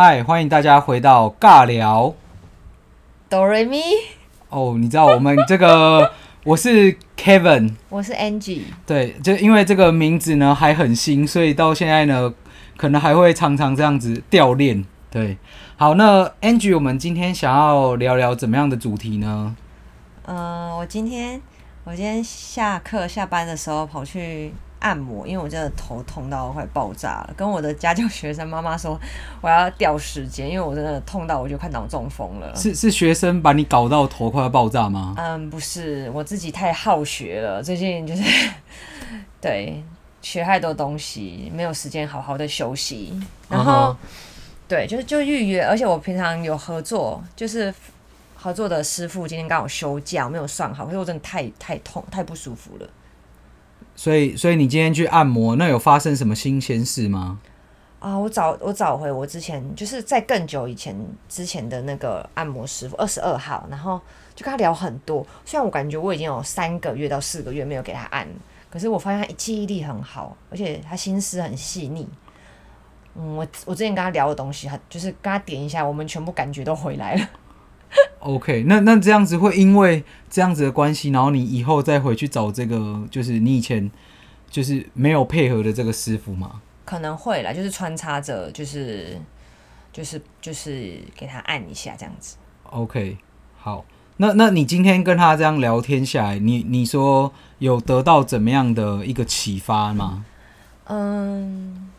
嗨，欢迎大家回到尬聊。哆瑞咪。哦，你知道我们这个，我是 Kevin，我是 Angie。对，就因为这个名字呢还很新，所以到现在呢，可能还会常常这样子掉链。对，好，那 Angie，我们今天想要聊聊怎么样的主题呢？嗯、呃，我今天我今天下课下班的时候跑去。按摩，因为我真的头痛到快爆炸了，跟我的家教学生妈妈说我要调时间，因为我真的痛到我就快脑中风了。是是学生把你搞到头快要爆炸吗？嗯，不是，我自己太好学了，最近就是 对学太多东西，没有时间好好的休息。然后、uh huh. 对，就是就预约，而且我平常有合作，就是合作的师傅今天刚好休假，我没有算好，可是我真的太太痛太不舒服了。所以，所以你今天去按摩，那有发生什么新鲜事吗？啊，我找我找回我之前就是在更久以前之前的那个按摩师傅二十二号，然后就跟他聊很多。虽然我感觉我已经有三个月到四个月没有给他按，可是我发现他记忆力很好，而且他心思很细腻。嗯，我我之前跟他聊的东西，他就是跟他点一下，我们全部感觉都回来了。OK，那那这样子会因为这样子的关系，然后你以后再回去找这个，就是你以前就是没有配合的这个师傅吗？可能会啦，就是穿插着，就是就是就是给他按一下这样子。OK，好，那那你今天跟他这样聊天下来，你你说有得到怎么样的一个启发吗？嗯，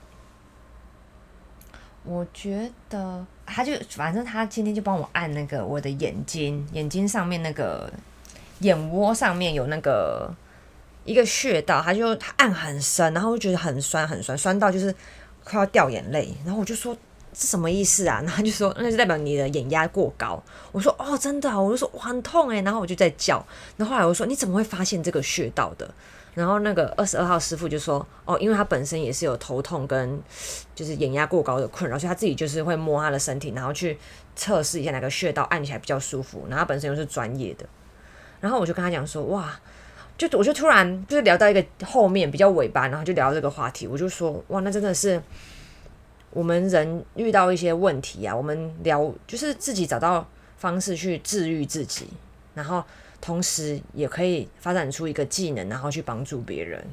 我觉得。他就反正他今天就帮我按那个我的眼睛，眼睛上面那个眼窝上面有那个一个穴道，他就他按很深，然后我觉得很酸很酸，酸到就是快要掉眼泪。然后我就说是什么意思啊？然后他就说那就代表你的眼压过高。我说哦真的，我就说哇很痛诶。然后我就在叫。然后后来我说你怎么会发现这个穴道的？然后那个二十二号师傅就说：“哦，因为他本身也是有头痛跟就是眼压过高的困扰，所以他自己就是会摸他的身体，然后去测试一下哪个穴道按起来比较舒服。然后他本身又是专业的，然后我就跟他讲说：哇，就我就突然就是聊到一个后面比较尾巴，然后就聊到这个话题，我就说：哇，那真的是我们人遇到一些问题啊，我们聊就是自己找到方式去治愈自己，然后。”同时也可以发展出一个技能，然后去帮助别人。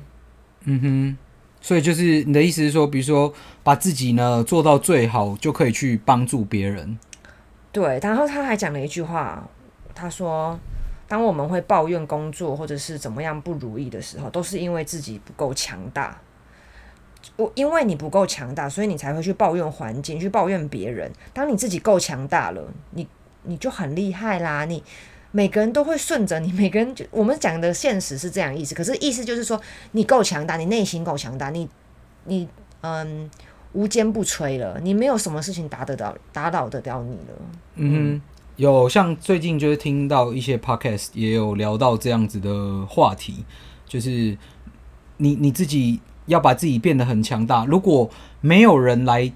嗯哼，所以就是你的意思是说，比如说把自己呢做到最好，就可以去帮助别人。对，然后他还讲了一句话，他说：“当我们会抱怨工作或者是怎么样不如意的时候，都是因为自己不够强大。我因为你不够强大，所以你才会去抱怨环境，去抱怨别人。当你自己够强大了，你你就很厉害啦，你。”每个人都会顺着你，每个人就我们讲的现实是这样意思，可是意思就是说你够强大，你内心够强大，你你嗯无坚不摧了，你没有什么事情打得到打倒得掉你了。嗯哼，有像最近就是听到一些 podcast 也有聊到这样子的话题，就是你你自己要把自己变得很强大，如果没有人来。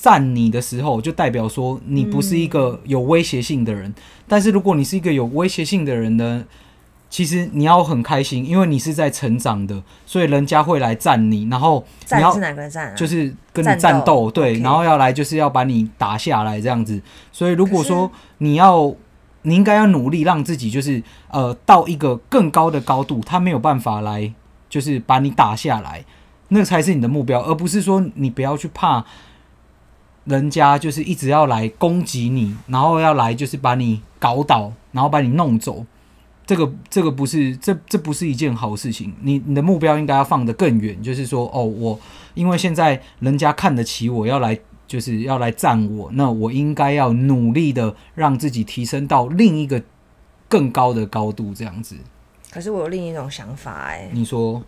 赞你的时候，就代表说你不是一个有威胁性的人。嗯、但是如果你是一个有威胁性的人呢，其实你要很开心，因为你是在成长的，所以人家会来赞你。然后你要是哪个赞、啊？就是跟你战斗，斗对然后要来就是要把你打下来这样子。所以如果说你要，你应该要努力让自己就是呃到一个更高的高度，他没有办法来就是把你打下来，那才是你的目标，而不是说你不要去怕。人家就是一直要来攻击你，然后要来就是把你搞倒，然后把你弄走。这个这个不是这这不是一件好事情。你你的目标应该要放得更远，就是说哦，我因为现在人家看得起我，要来就是要来赞我，那我应该要努力的让自己提升到另一个更高的高度，这样子。可是我有另一种想法哎，你说。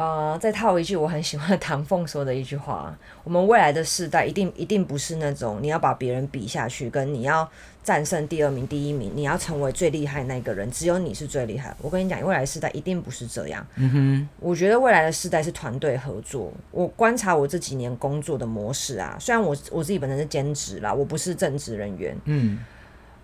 呃，再套一句我很喜欢的唐凤说的一句话：我们未来的世代一定一定不是那种你要把别人比下去，跟你要战胜第二名、第一名，你要成为最厉害那个人，只有你是最厉害。我跟你讲，未来的世代一定不是这样。嗯哼，我觉得未来的世代是团队合作。我观察我这几年工作的模式啊，虽然我我自己本身是兼职啦，我不是正职人员。嗯，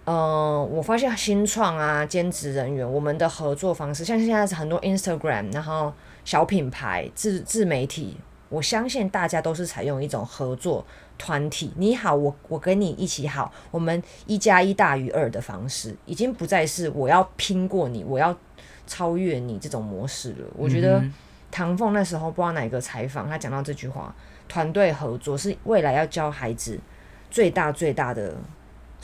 呃，我发现新创啊，兼职人员，我们的合作方式，像现在是很多 Instagram，然后。小品牌、自自媒体，我我相信大家都是采用一种合作团体，你好，我我跟你一起好，我们一加一大于二的方式，已经不再是我要拼过你，我要超越你这种模式了。我觉得唐凤那时候不知道哪个采访，他讲到这句话，团队合作是未来要教孩子最大最大的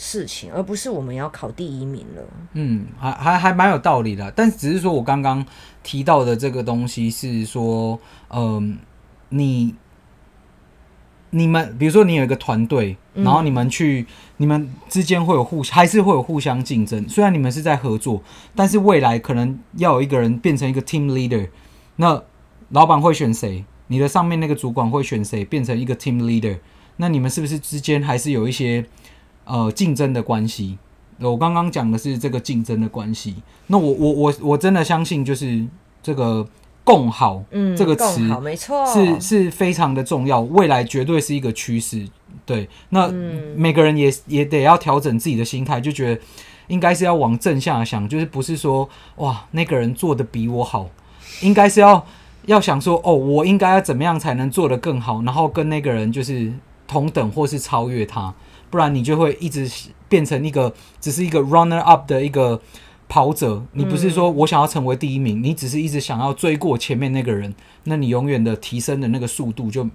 事情，而不是我们要考第一名了。嗯，还还还蛮有道理的，但只是说我刚刚提到的这个东西是说，嗯、呃，你你们比如说你有一个团队，然后你们去，嗯、你们之间会有互还是会有互相竞争。虽然你们是在合作，但是未来可能要有一个人变成一个 team leader，那老板会选谁？你的上面那个主管会选谁变成一个 team leader？那你们是不是之间还是有一些？呃，竞争的关系，我刚刚讲的是这个竞争的关系。那我我我我真的相信，就是这个共好，嗯，这个词没错，是是非常的重要，未来绝对是一个趋势。对，那每个人也也得要调整自己的心态，就觉得应该是要往正向想，就是不是说哇那个人做的比我好，应该是要要想说哦，我应该要怎么样才能做得更好，然后跟那个人就是同等或是超越他。不然你就会一直变成一个只是一个 runner up 的一个跑者，你不是说我想要成为第一名，你只是一直想要追过前面那个人，那你永远的提升的那个速度就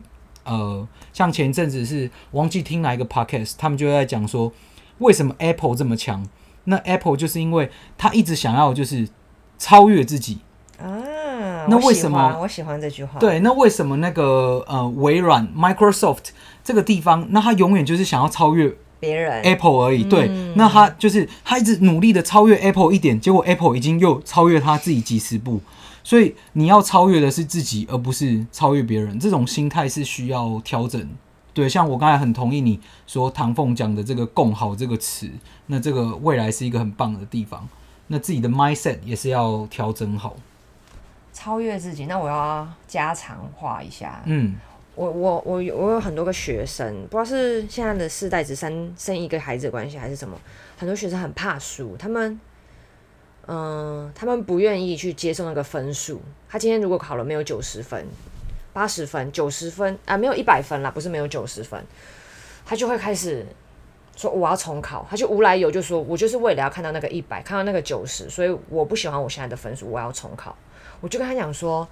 呃，像前一阵子是忘记听哪一个 podcast，他们就在讲说为什么 Apple 这么强，那 Apple 就是因为他一直想要就是超越自己。啊，那为什么我喜欢这句话？对，那为什么那个呃微软 Microsoft？这个地方，那他永远就是想要超越别人 Apple 而已。对，嗯、那他就是他一直努力的超越 Apple 一点，结果 Apple 已经又超越他自己几十步。所以你要超越的是自己，而不是超越别人。这种心态是需要调整。对，像我刚才很同意你说唐凤讲的这个“共好”这个词，那这个未来是一个很棒的地方。那自己的 mindset 也是要调整好，超越自己。那我要加强化一下。嗯。我我我有我有很多个学生，不知道是现在的世代只生生一个孩子的关系，还是什么，很多学生很怕输，他们，嗯、呃，他们不愿意去接受那个分数。他今天如果考了没有九十分、八十分、九十分啊，没有一百分啦，不是没有九十分，他就会开始说我要重考，他就无来由就说，我就是为了要看到那个一百，看到那个九十，所以我不喜欢我现在的分数，我要重考。我就跟他讲说。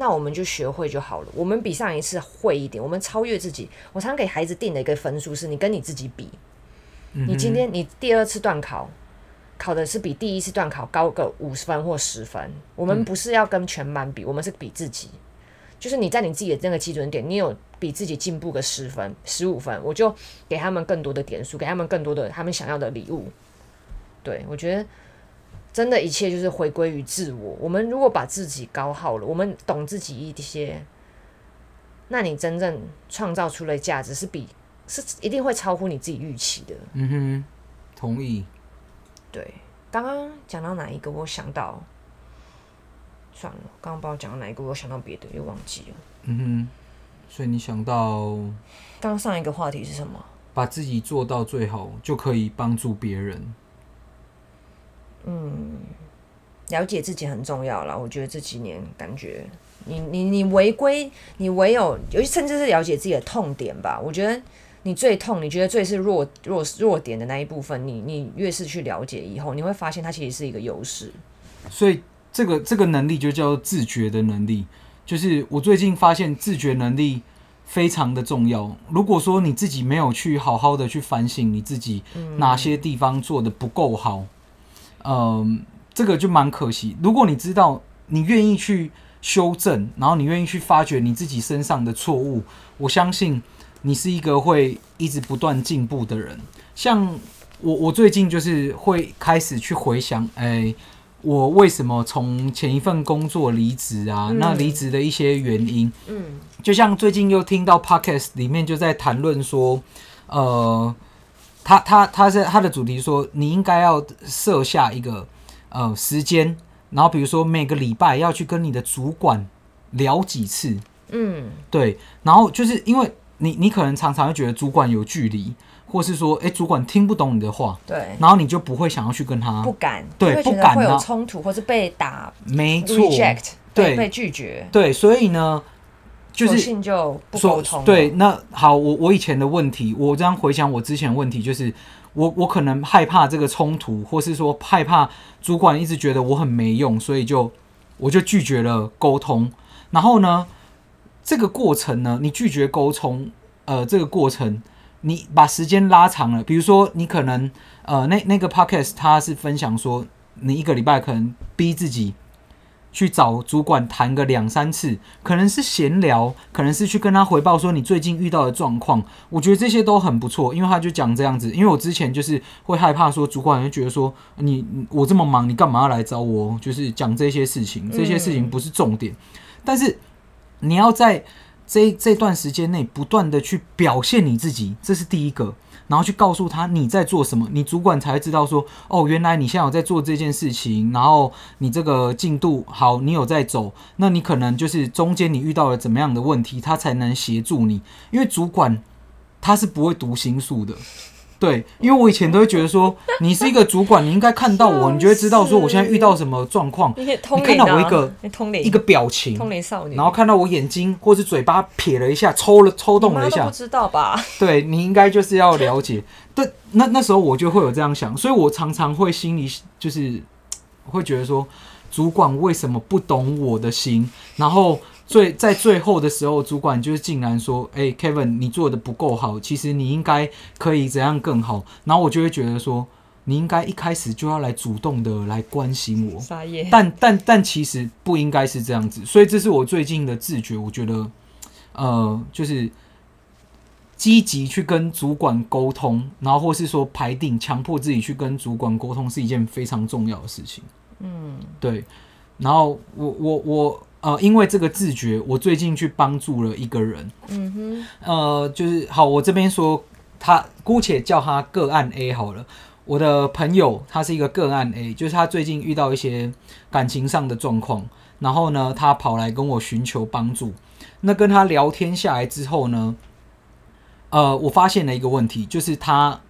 那我们就学会就好了。我们比上一次会一点，我们超越自己。我常给孩子定的一个分数是：你跟你自己比。你今天你第二次段考考的是比第一次段考高个五十分或十分。我们不是要跟全班比，我们是比自己。就是你在你自己的那个基准点，你有比自己进步个十分、十五分，我就给他们更多的点数，给他们更多的他们想要的礼物。对，我觉得。真的，一切就是回归于自我。我们如果把自己搞好了，我们懂自己一些，那你真正创造出来价值是比是一定会超乎你自己预期的。嗯哼，同意。对，刚刚讲到哪一个？我想到，算了，刚刚不知道讲到哪一个，我想到别的又忘记了。嗯哼，所以你想到，刚刚上一个话题是什么？把自己做到最好，就可以帮助别人。嗯，了解自己很重要啦。我觉得这几年感觉你，你你你违规，你唯有，尤其甚至是了解自己的痛点吧。我觉得你最痛，你觉得最是弱弱弱点的那一部分，你你越是去了解以后，你会发现它其实是一个优势。所以这个这个能力就叫自觉的能力。就是我最近发现自觉能力非常的重要。如果说你自己没有去好好的去反省你自己哪些地方做的不够好。嗯，这个就蛮可惜。如果你知道，你愿意去修正，然后你愿意去发掘你自己身上的错误，我相信你是一个会一直不断进步的人。像我，我最近就是会开始去回想，哎，我为什么从前一份工作离职啊？嗯、那离职的一些原因，嗯，就像最近又听到 Podcast 里面就在谈论说，呃。他他他是他的主题说，你应该要设下一个呃时间，然后比如说每个礼拜要去跟你的主管聊几次，嗯，对，然后就是因为你你可能常常会觉得主管有距离，或是说哎主管听不懂你的话，对，然后你就不会想要去跟他不敢，对，不敢会有冲突或是被打，没错，reject，对，被拒绝，对，所以呢。就是就不沟通。对，那好，我我以前的问题，我这样回想我之前的问题，就是我我可能害怕这个冲突，或是说害怕主管一直觉得我很没用，所以就我就拒绝了沟通。然后呢，这个过程呢，你拒绝沟通，呃，这个过程你把时间拉长了，比如说你可能呃那那个 podcast 他是分享说，你一个礼拜可能逼自己。去找主管谈个两三次，可能是闲聊，可能是去跟他回报说你最近遇到的状况。我觉得这些都很不错，因为他就讲这样子。因为我之前就是会害怕说主管会觉得说你我这么忙，你干嘛要来找我？就是讲这些事情，这些事情不是重点。但是你要在这这段时间内不断的去表现你自己，这是第一个。然后去告诉他你在做什么，你主管才会知道说，哦，原来你现在有在做这件事情，然后你这个进度好，你有在走，那你可能就是中间你遇到了怎么样的问题，他才能协助你，因为主管他是不会读心术的。对，因为我以前都会觉得说，你是一个主管，你应该看到我，你就会知道说我现在遇到什么状况。你看到我一个一个表情，然后看到我眼睛或是嘴巴撇了一下，抽了抽动了一下，不知道吧？对，你应该就是要了解。对，那那时候我就会有这样想，所以我常常会心里就是会觉得说，主管为什么不懂我的心？然后。最在最后的时候，主管就是竟然说：“哎，Kevin，你做的不够好，其实你应该可以怎样更好。”然后我就会觉得说：“你应该一开始就要来主动的来关心我。”但但但其实不应该是这样子，所以这是我最近的自觉。我觉得，呃，就是积极去跟主管沟通，然后或是说排定，强迫自己去跟主管沟通，是一件非常重要的事情。嗯，对。然后我我我。呃，因为这个自觉，我最近去帮助了一个人。嗯哼，呃，就是好，我这边说他姑且叫他个案 A 好了。我的朋友他是一个个案 A，就是他最近遇到一些感情上的状况，然后呢，他跑来跟我寻求帮助。那跟他聊天下来之后呢，呃，我发现了一个问题，就是他。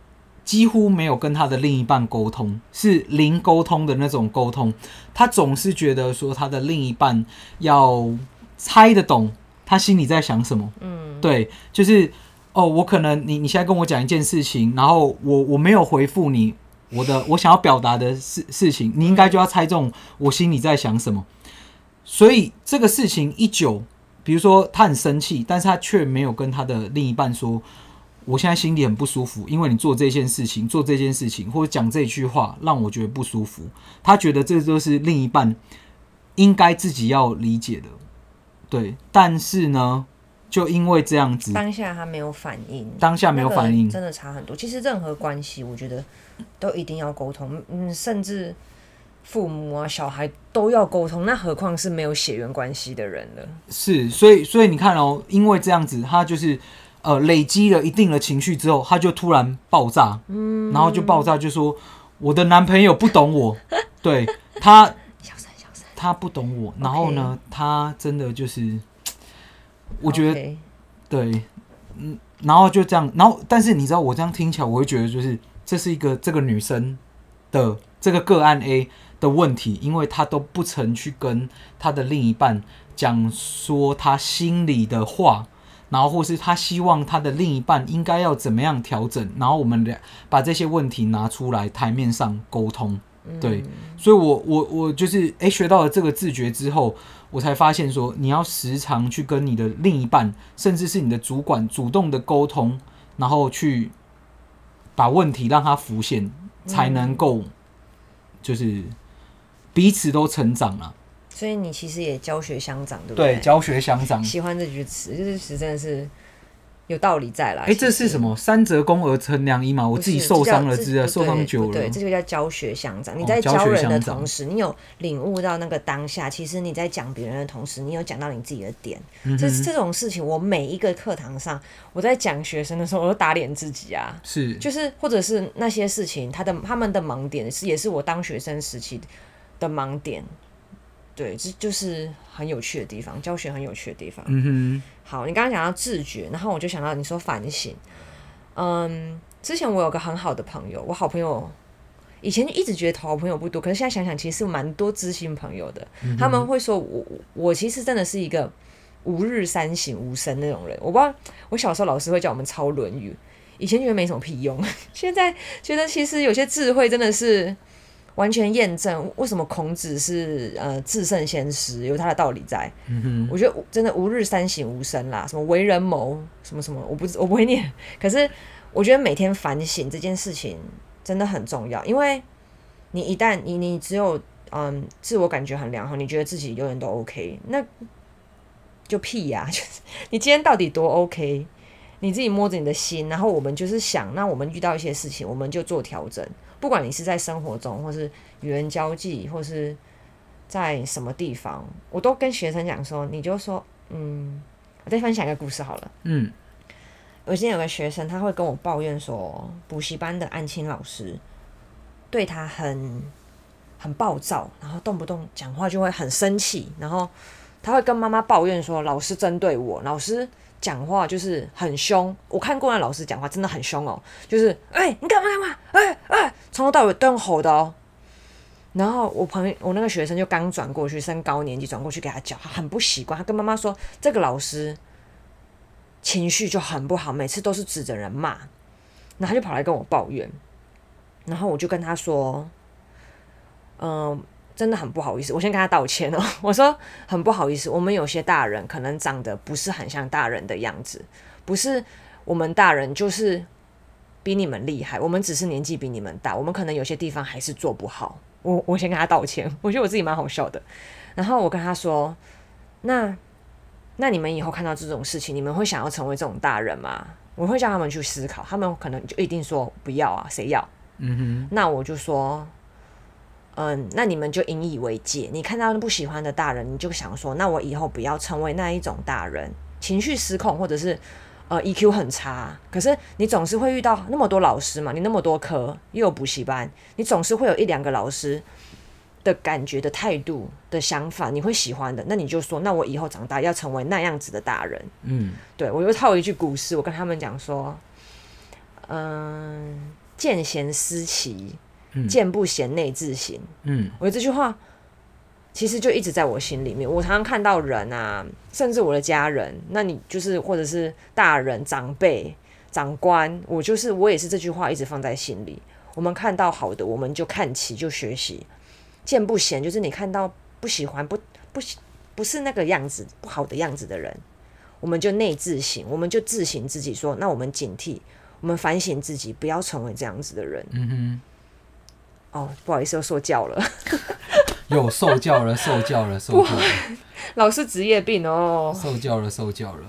几乎没有跟他的另一半沟通，是零沟通的那种沟通。他总是觉得说他的另一半要猜得懂他心里在想什么。嗯，对，就是哦，我可能你你现在跟我讲一件事情，然后我我没有回复你我的我想要表达的事事情，你应该就要猜中我心里在想什么。所以这个事情一久，比如说他很生气，但是他却没有跟他的另一半说。我现在心里很不舒服，因为你做这件事情、做这件事情或者讲这句话，让我觉得不舒服。他觉得这就是另一半应该自己要理解的，对。但是呢，就因为这样子，当下他没有反应，当下没有反应，真的差很多。其实任何关系，我觉得都一定要沟通，嗯，甚至父母啊、小孩都要沟通，那何况是没有血缘关系的人了？是，所以，所以你看哦，因为这样子，他就是。呃，累积了一定的情绪之后，他就突然爆炸，嗯，然后就爆炸，就说我的男朋友不懂我，对他，他 不懂我，然后呢他真的就是，我觉得.对，嗯，然后就这样，然后但是你知道，我这样听起来，我会觉得就是这是一个这个女生的这个个案 A 的问题，因为她都不曾去跟她的另一半讲说她心里的话。然后，或是他希望他的另一半应该要怎么样调整，然后我们俩把这些问题拿出来台面上沟通。对，嗯、所以我我我就是诶，学到了这个自觉之后，我才发现说，你要时常去跟你的另一半，甚至是你的主管主动的沟通，然后去把问题让他浮现，才能够就是彼此都成长了。所以你其实也教学相长，对不对？对，教学相长。喜欢这句词，这句词真的是有道理在啦。哎、欸，这是什么？三折肱而成良医嘛？我自己受伤了，是啊，受伤久了。对，这就叫教学相长。你在教人的同时，哦、你有领悟到那个当下。其实你在讲别人的同时，你有讲到你自己的点。这这种事情，我每一个课堂上，我在讲学生的时候，我都打脸自己啊。是，就是或者是那些事情，他的他们的盲点是，也是我当学生时期的盲点。对，这就是很有趣的地方，教学很有趣的地方。嗯哼。好，你刚刚讲到自觉，然后我就想到你说反省。嗯，之前我有个很好的朋友，我好朋友以前一直觉得好朋友不多，可是现在想想，其实蛮多知心朋友的。嗯。他们会说我，我其实真的是一个吾日三省吾身那种人。我不知道，我小时候老师会叫我们抄《论语》，以前觉得没什么屁用，现在觉得其实有些智慧真的是完全验证为什么孔子是呃至圣先师，有他的道理在。嗯，我觉得真的吾日三省吾身啦，什么为人谋，什么什么，我不我不会念，可是我觉得每天反省这件事情真的很重要，因为你一旦你你只有嗯自我感觉很良好，你觉得自己永远都 OK，那。就屁呀、啊！就是你今天到底多 OK？你自己摸着你的心，然后我们就是想，那我们遇到一些事情，我们就做调整。不管你是在生活中，或是与人交际，或是在什么地方，我都跟学生讲说，你就说，嗯，我再分享一个故事好了。嗯，我今天有个学生，他会跟我抱怨说，补习班的安亲老师对他很很暴躁，然后动不动讲话就会很生气，然后。他会跟妈妈抱怨说：“老师针对我，老师讲话就是很凶。我看过那老师讲话真的很凶哦，就是哎、你干嘛干嘛？哎哎，从头到尾都用吼的哦。然后我朋友，我那个学生就刚转过去，升高年级转过去给他教，他很不习惯。他跟妈妈说，这个老师情绪就很不好，每次都是指着人骂。然后他就跑来跟我抱怨，然后我就跟他说，嗯、”真的很不好意思，我先跟他道歉哦。我说很不好意思，我们有些大人可能长得不是很像大人的样子，不是我们大人就是比你们厉害，我们只是年纪比你们大，我们可能有些地方还是做不好。我我先跟他道歉，我觉得我自己蛮好笑的。然后我跟他说，那那你们以后看到这种事情，你们会想要成为这种大人吗？我会叫他们去思考，他们可能就一定说不要啊，谁要？嗯哼，那我就说。嗯，那你们就引以为戒。你看到不喜欢的大人，你就想说，那我以后不要成为那一种大人，情绪失控，或者是呃 EQ 很差。可是你总是会遇到那么多老师嘛，你那么多科又有补习班，你总是会有一两个老师的感觉的态度的想法，你会喜欢的。那你就说，那我以后长大要成为那样子的大人。嗯，对，我又套一句古诗，我跟他们讲说，嗯，见贤思齐。见不贤内自省。嗯，我觉得这句话其实就一直在我心里面。我常常看到人啊，甚至我的家人，那你就是或者是大人、长辈、长官，我就是我也是这句话一直放在心里。我们看到好的，我们就看齐就学习；见不贤，就是你看到不喜欢、不不不是那个样子、不好的样子的人，我们就内自省，我们就自省自己说，那我们警惕，我们反省自己，不要成为这样子的人。嗯哼。哦，不好意思，又受教了。有受教了，受教了，受教了。老师职业病哦。受教了，受教了。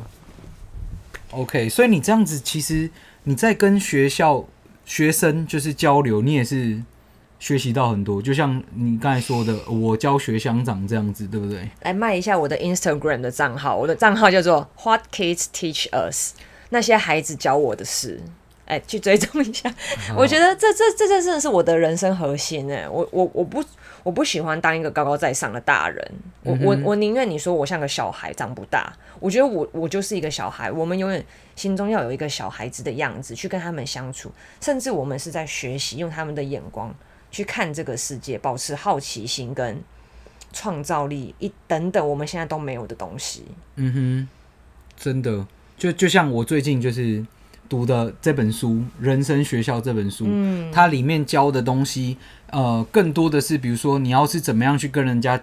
OK，所以你这样子，其实你在跟学校学生就是交流，你也是学习到很多。就像你刚才说的，我教学乡长这样子，对不对？来卖一下我的 Instagram 的账号，我的账号叫做 What Kids Teach Us，那些孩子教我的事。哎，去追踪一下，我觉得这这这这真的是我的人生核心哎，我我我不我不喜欢当一个高高在上的大人，我我我宁愿你说我像个小孩长不大，我觉得我我就是一个小孩，我们永远心中要有一个小孩子的样子去跟他们相处，甚至我们是在学习，用他们的眼光去看这个世界，保持好奇心跟创造力一等等，我们现在都没有的东西。嗯哼，真的，就就像我最近就是。读的这本书《人生学校》这本书，嗯，它里面教的东西，呃，更多的是，比如说你要是怎么样去跟人家，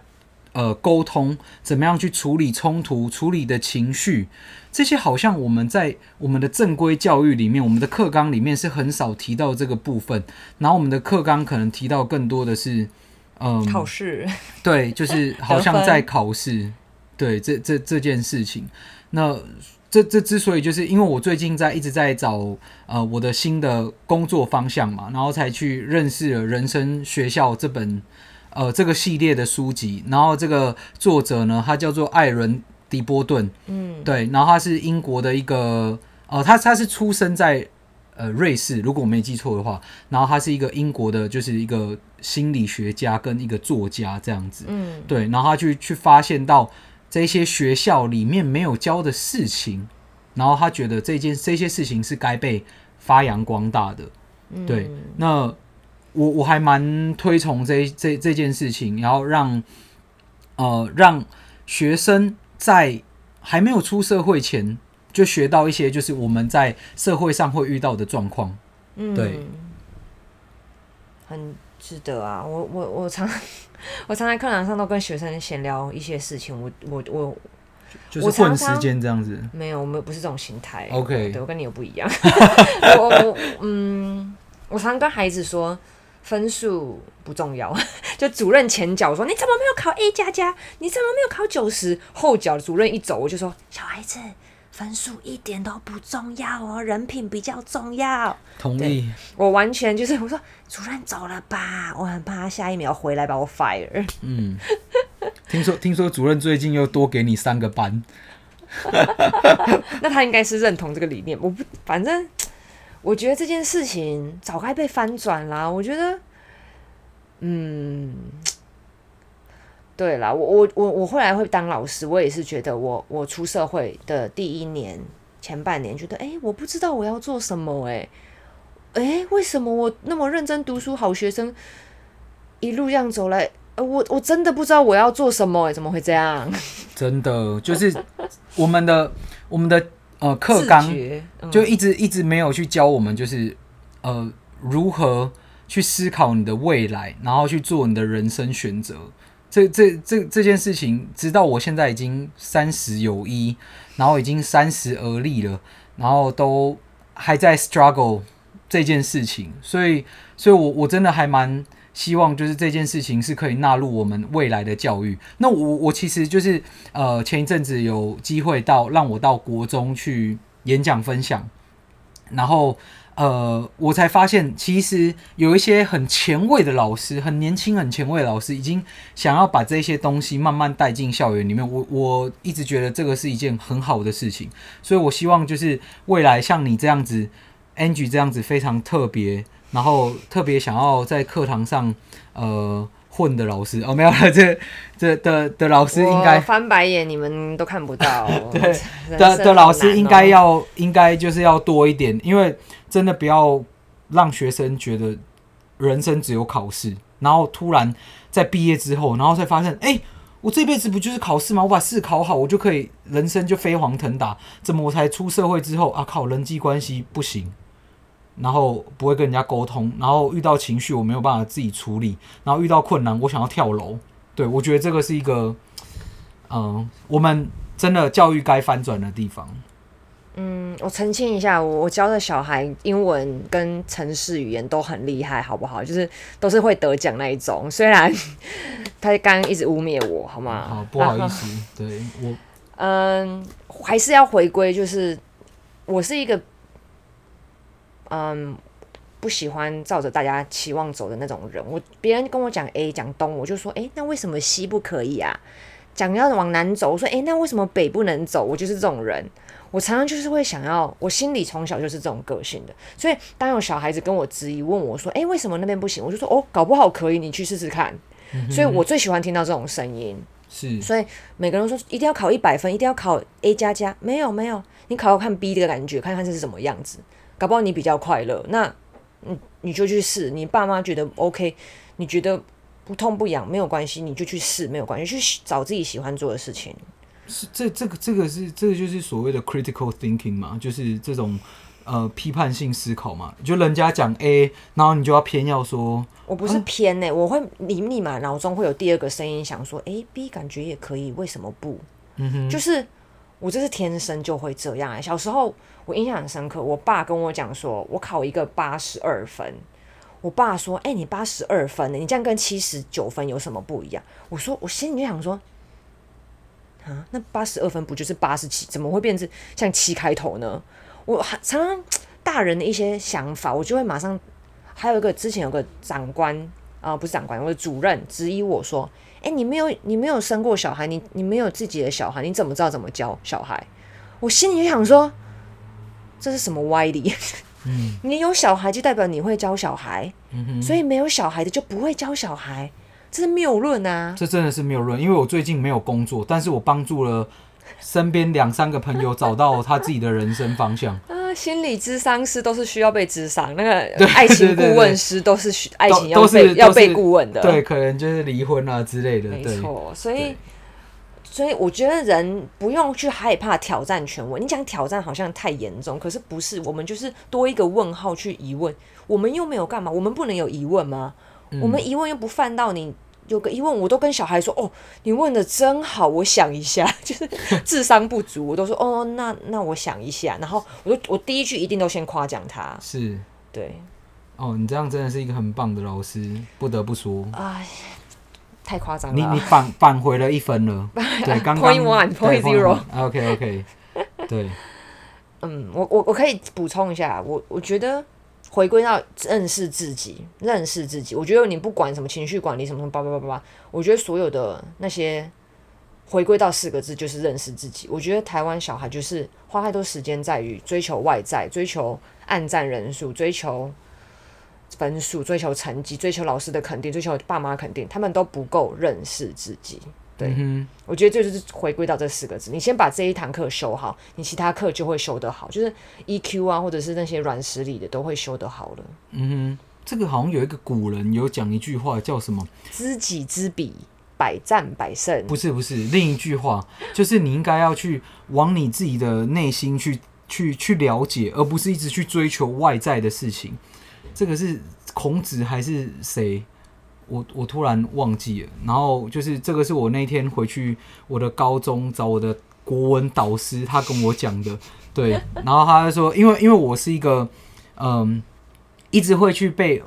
呃，沟通，怎么样去处理冲突，处理的情绪，这些好像我们在我们的正规教育里面，我们的课纲里面是很少提到这个部分。然后我们的课纲可能提到更多的是，嗯、呃，考试，对，就是 好像在考试，对，这这这件事情，那。这这之所以就是因为我最近在一直在找呃我的新的工作方向嘛，然后才去认识了《人生学校》这本呃这个系列的书籍。然后这个作者呢，他叫做艾伦·迪波顿，嗯，对，然后他是英国的一个呃，他他是出生在呃瑞士，如果我没记错的话。然后他是一个英国的，就是一个心理学家跟一个作家这样子，嗯，对，然后他去去发现到。这些学校里面没有教的事情，然后他觉得这件这些事情是该被发扬光大的。嗯、对，那我我还蛮推崇这这这件事情，然后让呃让学生在还没有出社会前就学到一些，就是我们在社会上会遇到的状况。嗯，对，很值得啊！我我我常 我常在课堂上都跟学生闲聊一些事情。我我我就是混时间这样子。没有，我们不是这种心态。OK，对，我跟你有不一样。我我嗯，我常跟孩子说。分数不重要，就主任前脚说，你怎么没有考 A 加加？你怎么没有考九十？后脚主任一走，我就说小孩子分数一点都不重要哦，人品比较重要。同意，我完全就是我说主任走了吧，我很怕他下一秒回来把我 fire。嗯，听说听说主任最近又多给你三个班，那他应该是认同这个理念。我不，反正。我觉得这件事情早该被翻转啦。我觉得，嗯，对啦，我我我我后来会当老师，我也是觉得我我出社会的第一年前半年，觉得哎，我不知道我要做什么，哎，哎，为什么我那么认真读书好学生，一路这样走来，呃，我我真的不知道我要做什么，哎，怎么会这样？真的就是我们的我们的。呃，课纲就一直一直没有去教我们，就是呃如何去思考你的未来，然后去做你的人生选择。这这这这件事情，直到我现在已经三十有一，然后已经三十而立了，然后都还在 struggle 这件事情。所以，所以我我真的还蛮。希望就是这件事情是可以纳入我们未来的教育。那我我其实就是呃前一阵子有机会到让我到国中去演讲分享，然后呃我才发现其实有一些很前卫的老师，很年轻很前卫的老师，已经想要把这些东西慢慢带进校园里面。我我一直觉得这个是一件很好的事情，所以我希望就是未来像你这样子，Angie 这样子非常特别。然后特别想要在课堂上呃混的老师哦，没有了，这这的的老师应该翻白眼，你们都看不到。对的的老师应该要应该就是要多一点，因为真的不要让学生觉得人生只有考试，然后突然在毕业之后，然后才发现，哎，我这辈子不就是考试吗？我把试考好，我就可以人生就飞黄腾达。怎么我才出社会之后啊，靠人际关系不行？然后不会跟人家沟通，然后遇到情绪我没有办法自己处理，然后遇到困难我想要跳楼，对，我觉得这个是一个，嗯，我们真的教育该翻转的地方。嗯，我澄清一下，我我教的小孩英文跟城市语言都很厉害，好不好？就是都是会得奖那一种。虽然他刚刚一直污蔑我，好吗？好，不好意思，对我，嗯，还是要回归，就是我是一个。嗯，不喜欢照着大家期望走的那种人。我别人跟我讲 A 讲东，我就说，诶，那为什么西不可以啊？讲要往南走，我说，诶，那为什么北不能走？我就是这种人。我常常就是会想要，我心里从小就是这种个性的。所以当有小孩子跟我质疑，问我说，诶，为什么那边不行？我就说，哦，搞不好可以，你去试试看。嗯。所以我最喜欢听到这种声音。是。所以每个人说一定要考一百分，一定要考 A 加加，没有没有，你考考看 B 的感觉，看看这是什么样子。搞不好你比较快乐，那你你就去试。你爸妈觉得 OK，你觉得不痛不痒没有关系，你就去试没有关系，去找自己喜欢做的事情。是这这个这个是这个就是所谓的 critical thinking 嘛，就是这种呃批判性思考嘛。就人家讲 A，然后你就要偏要说，我不是偏呢、我会你立马脑中会有第二个声音想说哎 B 感觉也可以，为什么不？嗯哼，就是。我这是天生就会这样、欸。小时候我印象很深刻，我爸跟我讲说，我考一个八十二分。我爸说：“哎、你八十二分呢？你这样跟七十九分有什么不一样？”我说：“我心里就想说，啊，那八十二分不就是八十七？怎么会变成像七开头呢？”我常常大人的一些想法，我就会马上。还有一个之前有个长官啊、不是长官，我的主任质疑我说。哎，你没有，你没有生过小孩，你你没有自己的小孩，你怎么知道怎么教小孩？我心里就想说，这是什么歪理？嗯，你有小孩就代表你会教小孩，嗯，所以没有小孩的就不会教小孩，这是谬论啊！这真的是谬论，因为我最近没有工作，但是我帮助了身边两三个朋友找到他自己的人生方向。啊心理智商师都是需要被智商，那个爱情顾问师都是需爱情要被要被顾问的，对，可能就是离婚啊之类的，没错。所以所以我觉得人不用去害怕挑战权威。你讲挑战好像太严重，可是不是，我们就是多一个问号去疑问。我们又没有干嘛？我们不能有疑问吗？嗯、我们疑问又不犯到你有个疑问，我都跟小孩说：“哦，你问的真好，我想一下。”就是智商不足，我都说：“哦，那那我想一下。”然后我就我第一句一定都先夸奖他。是，对。哦，你这样真的是一个很棒的老师，不得不说。哎，太夸张了。你你返返回了一分了。对，刚刚 point one point zero。OK OK。对。嗯，我我我可以补充一下，我我觉得回归到认识自己，认识自己。我觉得你不管什么情绪管理什么什么叭叭叭叭叭，我觉得所有的那些回归到四个字就是认识自己。我觉得台湾小孩就是花太多时间在于追求外在，追求暗赞人数，追求。分数，追求成绩，追求老师的肯定，追求爸妈肯定，他们都不够认识自己。对，嗯、我觉得这就是回归到这四个字。你先把这一堂课修好，你其他课就会修得好，就是 EQ 啊，或者是那些软实力的都会修得好了。嗯哼，这个好像有一个古人有讲一句话，叫什么？知己知彼，百战百胜。不是不是，另一句话就是你应该要去往你自己的内心去去去了解，而不是一直去追求外在的事情。这个是孔子还是谁？我我突然忘记了。然后就是这个是我那天回去我的高中找我的国文导师，他跟我讲的。对，然后他就说，因为因为我是一个嗯，一直会去被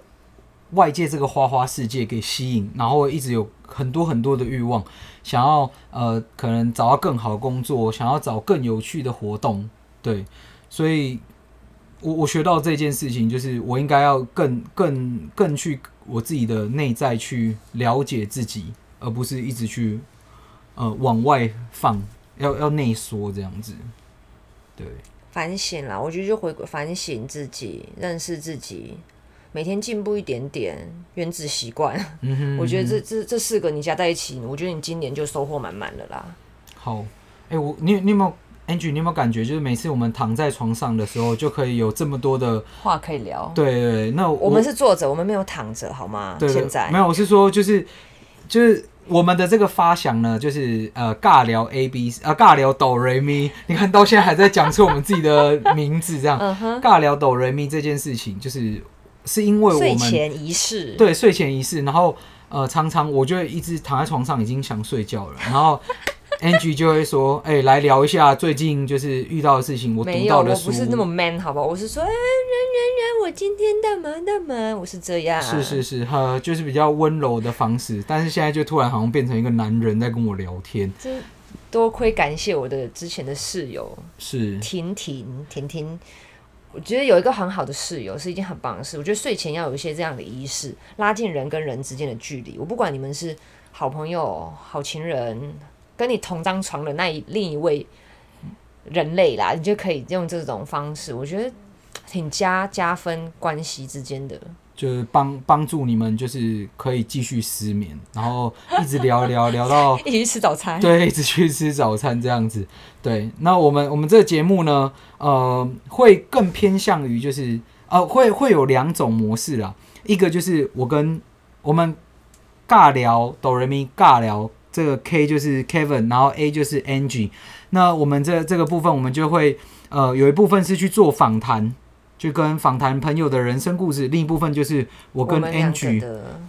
外界这个花花世界给吸引，然后一直有很多很多的欲望，想要呃可能找到更好的工作，想要找更有趣的活动。对，所以。我我学到这件事情，就是我应该要更更更去我自己的内在去了解自己，而不是一直去呃往外放，要要内缩这样子。对，反省啦，我觉得就回归反省自己，认识自己，每天进步一点点，原子习惯。嗯哼嗯哼，我觉得这这这四个你加在一起，我觉得你今年就收获满满了啦。好，哎、欸，我你你有没有？Angie，你有没有感觉，就是每次我们躺在床上的时候，就可以有这么多的话可以聊？对对對，那我，我们是坐着，我们没有躺着，好吗？对，现在没有，我是说，就是就是我们的这个发想呢，就是呃尬聊 A B 呃尬聊哆瑞咪，你看到现在还在讲出我们自己的名字，这样，尬聊哆瑞咪这件事情，就是是因为我们睡前仪式，对，睡前仪式，然后呃常常我就一直躺在床上，已经想睡觉了，然后。Angie 就会说：“ 哎、欸，来聊一下最近就是遇到的事情。我读到的书，我不是那么 man，好不好？我是说，哎、欸，人人人，我今天干嘛干嘛？我是这样。是是是，哈，就是比较温柔的方式。但是现在就突然好像变成一个男人在跟我聊天。这多亏感谢我的之前的室友是婷婷婷婷。我觉得有一个很好的室友是一件很棒的事。我觉得睡前要有一些这样的仪式，拉近人跟人之间的距离。我不管你们是好朋友、好情人。”跟你同张床的那一另一位人类啦，你就可以用这种方式，我觉得挺加加分关系之间的，就是帮帮助你们，就是可以继续失眠，然后一直聊聊聊到 一起去吃早餐，对，一直去吃早餐这样子。对，那我们我们这个节目呢，呃，会更偏向于就是呃，会会有两种模式啦，一个就是我跟我们尬聊哆瑞咪尬聊。这个 K 就是 Kevin，然后 A 就是 Angie。那我们这这个部分，我们就会呃有一部分是去做访谈，就跟访谈朋友的人生故事；另一部分就是我跟 Angie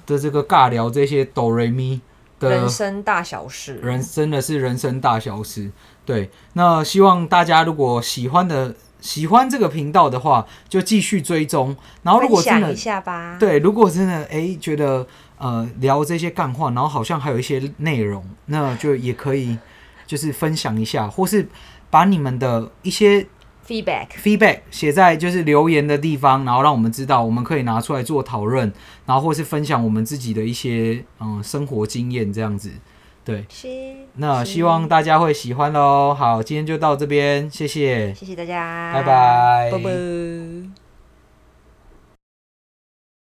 的这个尬聊这些哆瑞咪的人生大小事。人真的是人生大小事。对，那希望大家如果喜欢的喜欢这个频道的话，就继续追踪。然后如果真的一下吧，对，如果真的哎觉得。呃，聊这些干话，然后好像还有一些内容，那就也可以就是分享一下，或是把你们的一些 feedback feedback 写在就是留言的地方，然后让我们知道，我们可以拿出来做讨论，然后或是分享我们自己的一些嗯生活经验这样子。对，那希望大家会喜欢喽。好，今天就到这边，谢谢，谢谢大家，拜拜，拜拜。